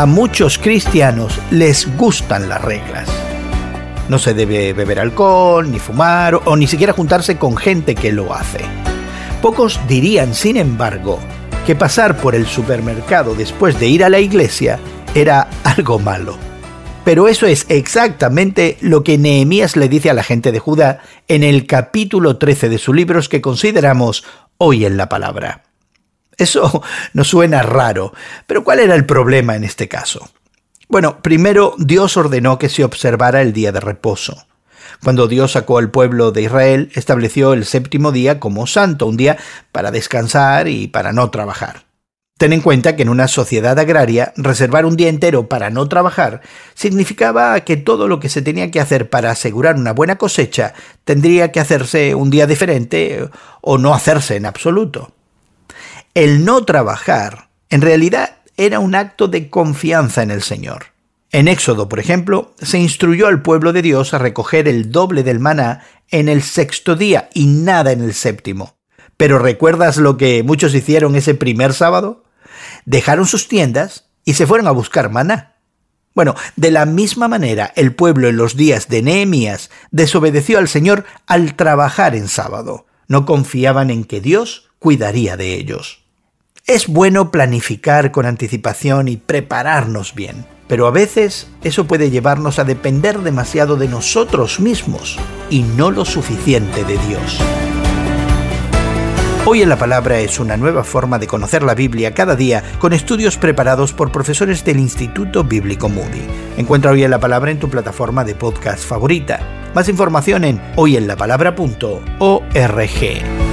A muchos cristianos les gustan las reglas. No se debe beber alcohol, ni fumar o ni siquiera juntarse con gente que lo hace. Pocos dirían, sin embargo, que pasar por el supermercado después de ir a la iglesia era algo malo. Pero eso es exactamente lo que Nehemías le dice a la gente de Judá en el capítulo 13 de sus libros que consideramos hoy en la palabra. Eso nos suena raro, pero ¿cuál era el problema en este caso? Bueno, primero Dios ordenó que se observara el día de reposo. Cuando Dios sacó al pueblo de Israel, estableció el séptimo día como santo, un día para descansar y para no trabajar. Ten en cuenta que en una sociedad agraria, reservar un día entero para no trabajar significaba que todo lo que se tenía que hacer para asegurar una buena cosecha tendría que hacerse un día diferente o no hacerse en absoluto. El no trabajar, en realidad, era un acto de confianza en el Señor. En Éxodo, por ejemplo, se instruyó al pueblo de Dios a recoger el doble del maná en el sexto día y nada en el séptimo. Pero ¿recuerdas lo que muchos hicieron ese primer sábado? Dejaron sus tiendas y se fueron a buscar maná. Bueno, de la misma manera el pueblo en los días de Nehemías desobedeció al Señor al trabajar en sábado. No confiaban en que Dios cuidaría de ellos. Es bueno planificar con anticipación y prepararnos bien, pero a veces eso puede llevarnos a depender demasiado de nosotros mismos y no lo suficiente de Dios. Hoy en la Palabra es una nueva forma de conocer la Biblia cada día con estudios preparados por profesores del Instituto Bíblico Moody. Encuentra Hoy en la Palabra en tu plataforma de podcast favorita. Más información en hoyenlapalabra.org.